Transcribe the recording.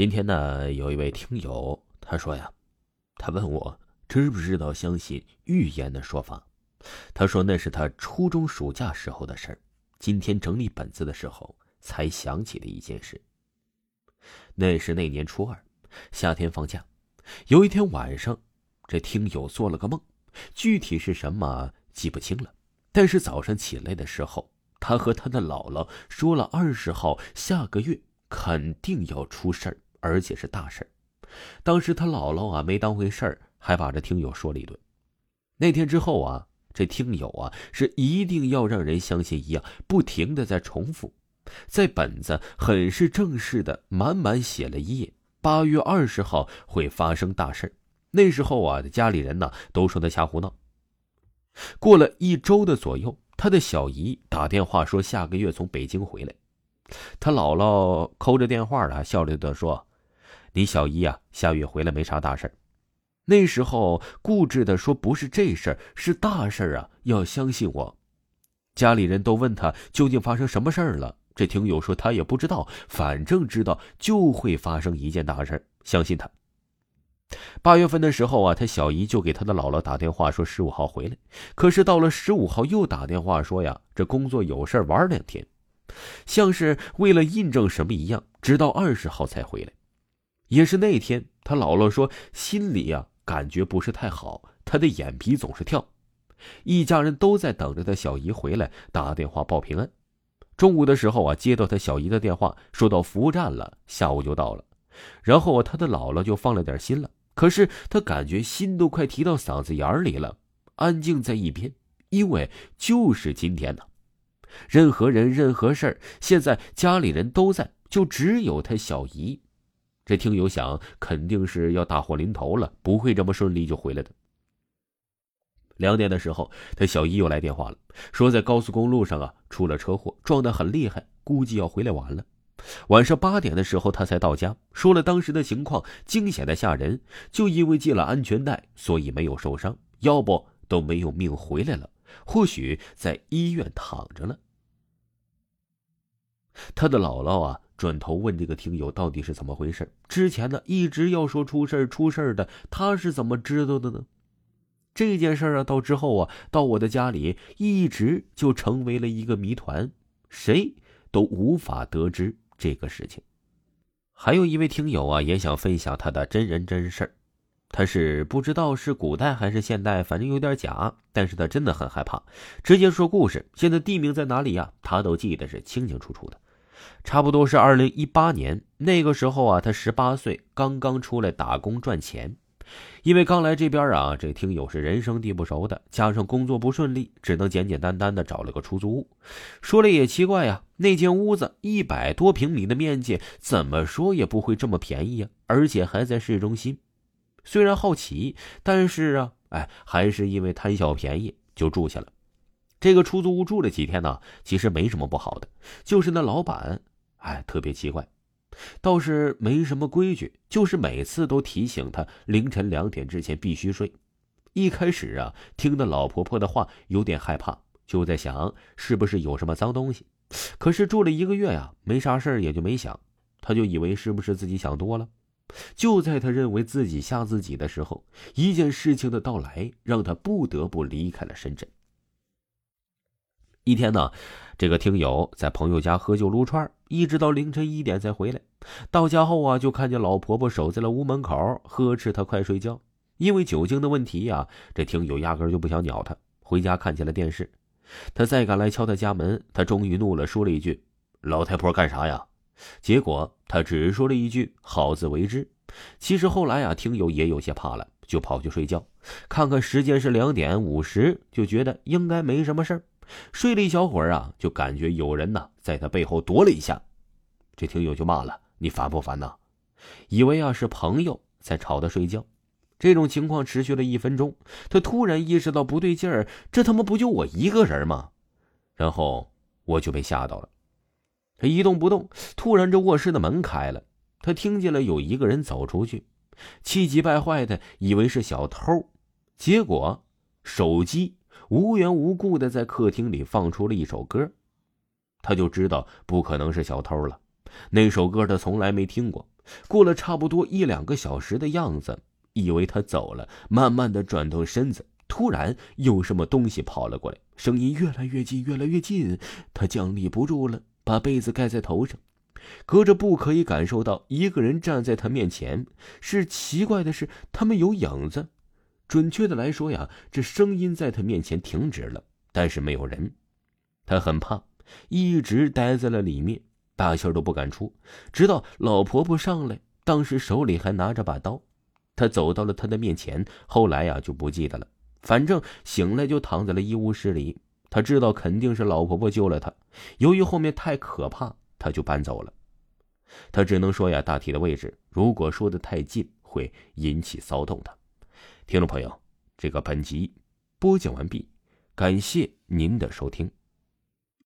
今天呢，有一位听友他说呀，他问我知不知道相信预言的说法。他说那是他初中暑假时候的事儿。今天整理本子的时候才想起的一件事。那是那年初二，夏天放假，有一天晚上，这听友做了个梦，具体是什么记不清了。但是早上起来的时候，他和他的姥姥说了二十号下个月肯定要出事儿。而且是大事儿当时他姥姥啊没当回事儿，还把这听友说了一顿。那天之后啊，这听友啊是一定要让人相信一样，不停的在重复，在本子很是正式的满满写了一页：八月二十号会发生大事儿那时候啊，家里人呢都说他瞎胡闹。过了一周的左右，他的小姨打电话说下个月从北京回来，他姥姥抠着电话了，笑着的说。你小姨啊，下月回来没啥大事儿那时候固执的说不是这事儿，是大事儿啊，要相信我。家里人都问他究竟发生什么事儿了，这听友说他也不知道，反正知道就会发生一件大事儿相信他。八月份的时候啊，他小姨就给他的姥姥打电话说十五号回来，可是到了十五号又打电话说呀，这工作有事玩两天，像是为了印证什么一样，直到二十号才回来。也是那天，他姥姥说心里呀感觉不是太好，他的眼皮总是跳。一家人都在等着他小姨回来打电话报平安。中午的时候啊，接到他小姨的电话，说到服务站了，下午就到了。然后他的姥姥就放了点心了，可是他感觉心都快提到嗓子眼里了，安静在一边，因为就是今天呢，任何人任何事儿，现在家里人都在，就只有他小姨。这听友想，肯定是要大祸临头了，不会这么顺利就回来的。两点的时候，他小姨又来电话了，说在高速公路上啊出了车祸，撞得很厉害，估计要回来晚了。晚上八点的时候，他才到家，说了当时的情况，惊险的吓人，就因为系了安全带，所以没有受伤，要不都没有命回来了，或许在医院躺着了。他的姥姥啊。转头问这个听友到底是怎么回事？之前呢一直要说出事儿出事儿的，他是怎么知道的呢？这件事儿啊，到之后啊，到我的家里一直就成为了一个谜团，谁都无法得知这个事情。还有一位听友啊，也想分享他的真人真事儿。他是不知道是古代还是现代，反正有点假，但是他真的很害怕，直接说故事。现在地名在哪里呀？他都记得是清清楚楚的。差不多是二零一八年那个时候啊，他十八岁，刚刚出来打工赚钱。因为刚来这边啊，这听友是人生地不熟的，加上工作不顺利，只能简简单单的找了个出租屋。说了也奇怪呀，那间屋子一百多平米的面积，怎么说也不会这么便宜呀，而且还在市中心。虽然好奇，但是啊，哎，还是因为贪小便宜就住下了。这个出租屋住了几天呢，其实没什么不好的，就是那老板，哎，特别奇怪，倒是没什么规矩，就是每次都提醒他凌晨两点之前必须睡。一开始啊，听那老婆婆的话有点害怕，就在想是不是有什么脏东西。可是住了一个月呀，没啥事儿，也就没想，他就以为是不是自己想多了。就在他认为自己吓自己的时候，一件事情的到来让他不得不离开了深圳。一天呢，这个听友在朋友家喝酒撸串，一直到凌晨一点才回来。到家后啊，就看见老婆婆守在了屋门口，呵斥他快睡觉。因为酒精的问题呀，这听友压根就不想鸟他，回家看起了电视。他再敢来敲他家门，他终于怒了，说了一句：“老太婆干啥呀？”结果他只说了一句：“好自为之。”其实后来啊，听友也有些怕了，就跑去睡觉。看看时间是两点五十，就觉得应该没什么事儿。睡了一小会儿啊，就感觉有人呢在他背后夺了一下，这听友就骂了：“你烦不烦呐？”以为啊是朋友在吵他睡觉。这种情况持续了一分钟，他突然意识到不对劲儿，这他妈不就我一个人吗？然后我就被吓到了。他一动不动，突然这卧室的门开了，他听见了有一个人走出去，气急败坏的以为是小偷，结果手机。无缘无故的在客厅里放出了一首歌，他就知道不可能是小偷了。那首歌他从来没听过，过了差不多一两个小时的样子，以为他走了，慢慢的转动身子，突然有什么东西跑了过来，声音越来越近，越来越近，他僵立不住了，把被子盖在头上，隔着布可以感受到一个人站在他面前。是奇怪的是，他们有影子，准确的来说呀，这声音在他面前停止了，但是没有人。他很怕，一直待在了里面。大气都不敢出，直到老婆婆上来，当时手里还拿着把刀。他走到了她的面前，后来呀就不记得了。反正醒来就躺在了医务室里。他知道肯定是老婆婆救了他。由于后面太可怕，他就搬走了。他只能说呀，大体的位置，如果说的太近，会引起骚动的。听众朋友，这个本集播讲完毕，感谢您的收听。